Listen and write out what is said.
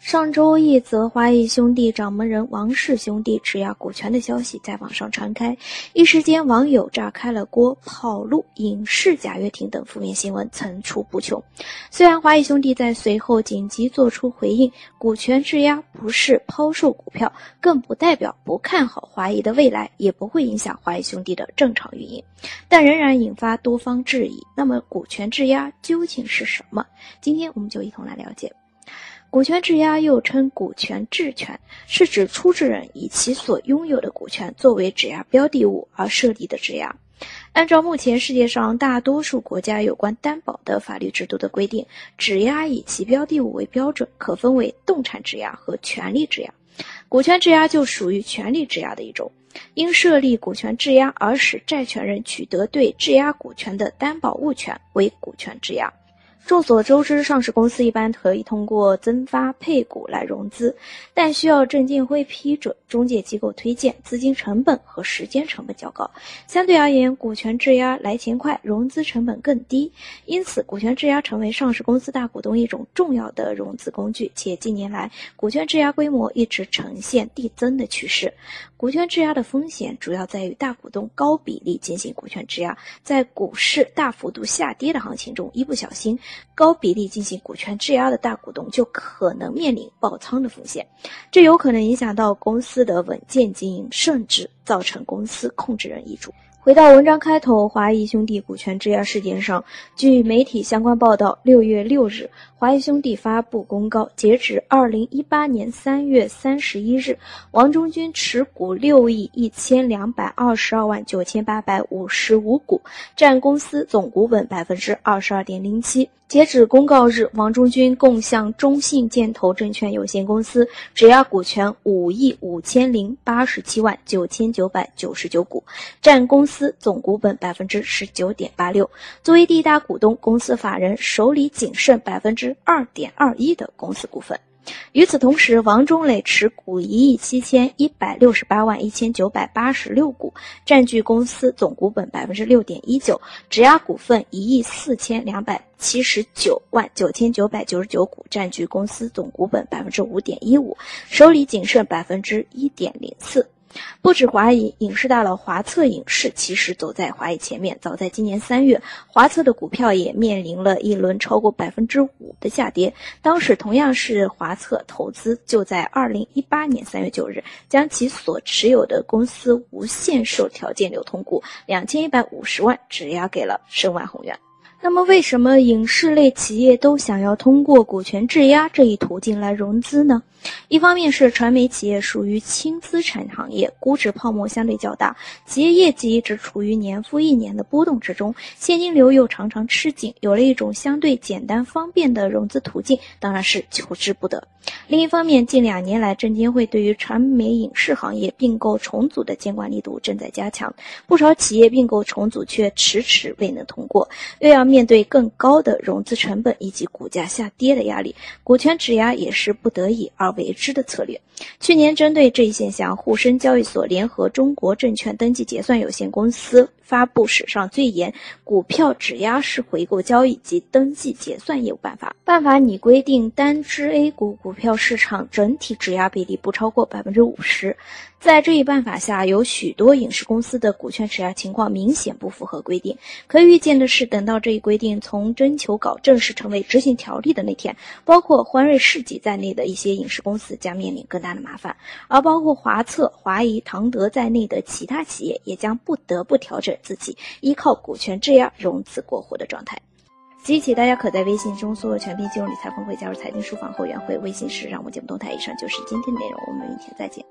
上周一则华谊兄弟掌门人王氏兄弟质押股权的消息在网上传开，一时间网友炸开了锅，跑路、影视贾跃亭等负面新闻层出不穷。虽然华谊兄弟在随后紧急做出回应，股权质押不是抛售股票，更不代表不看好华谊的未来，也不会影响华谊兄弟的正常运营，但仍然引发多方质疑。那么，股权质押究竟是什么？今天我们就一同来了解。股权质押又称股权质权，是指出质人以其所拥有的股权作为质押标的物而设立的质押。按照目前世界上大多数国家有关担保的法律制度的规定，质押以其标的物为标准，可分为动产质押和权利质押。股权质押就属于权利质押的一种，因设立股权质押而使债权人取得对质押股权的担保物权为股权质押。众所周知，上市公司一般可以通过增发配股来融资，但需要证监会批准、中介机构推荐，资金成本和时间成本较高。相对而言，股权质押来钱快，融资成本更低，因此股权质押成为上市公司大股东一种重要的融资工具。且近年来，股权质押规模一直呈现递增的趋势。股权质押的风险主要在于大股东高比例进行股权质押，在股市大幅度下跌的行情中，一不小心。高比例进行股权质押的大股东就可能面临爆仓的风险，这有可能影响到公司的稳健经营，甚至造成公司控制人易主。回到文章开头，华谊兄弟股权质押事件上，据媒体相关报道，六月六日，华谊兄弟发布公告，截止二零一八年三月三十一日，王中军持股六亿一千两百二十二万九千八百五十五股，占公司总股本百分之二十二点零七。截止公告日，王中军共向中信建投证券有限公司质押股权五亿五千零八十七万九千九百九十九股，占公司总股本百分之十九点八六。作为第一大股东，公司法人手里仅剩百分之二点二一的公司股份。与此同时，王中磊持股一亿七千一百六十八万一千九百八十六股，占据公司总股本百分之六点一九，质押股份一亿四千两百七十九万九千九百九十九股，占据公司总股本百分之五点一五，手里仅剩百分之一点零四。不止华谊，影视大佬华策影视其实走在华谊前面。早在今年三月，华策的股票也面临了一轮超过百分之五的下跌。当时同样是华策投资，就在二零一八年三月九日，将其所持有的公司无限售条件流通股两千一百五十万质押给了申万宏源。那么，为什么影视类企业都想要通过股权质押这一途径来融资呢？一方面是传媒企业属于轻资产行业，估值泡沫相对较大，企业业绩一直处于年复一年的波动之中，现金流又常常吃紧，有了一种相对简单方便的融资途径，当然是求之不得。另一方面，近两年来，证监会对于传媒影视行业并购重组的监管力度正在加强，不少企业并购重组却迟迟未能通过，又要面对更高的融资成本以及股价下跌的压力，股权质押也是不得已而为之的策略。去年针对这一现象，沪深交易所联合中国证券登记结算有限公司。发布史上最严股票质押式回购交易及登记结算业务办法。办法拟规定，单只 A 股股票市场整体质押比例不超过百分之五十。在这一办法下，有许多影视公司的股权质押情况明显不符合规定。可预见的是，等到这一规定从征求稿正式成为执行条例的那天，包括欢瑞世纪在内的一些影视公司将面临更大的麻烦，而包括华策、华谊、唐德在内的其他企业也将不得不调整自己依靠股权质押融资过户的状态。即日起，大家可在微信中搜索“全拼金融理财峰会”，加入财经书房后援会。微信时让我们节目动态。以上就是今天的内容，我们明天再见。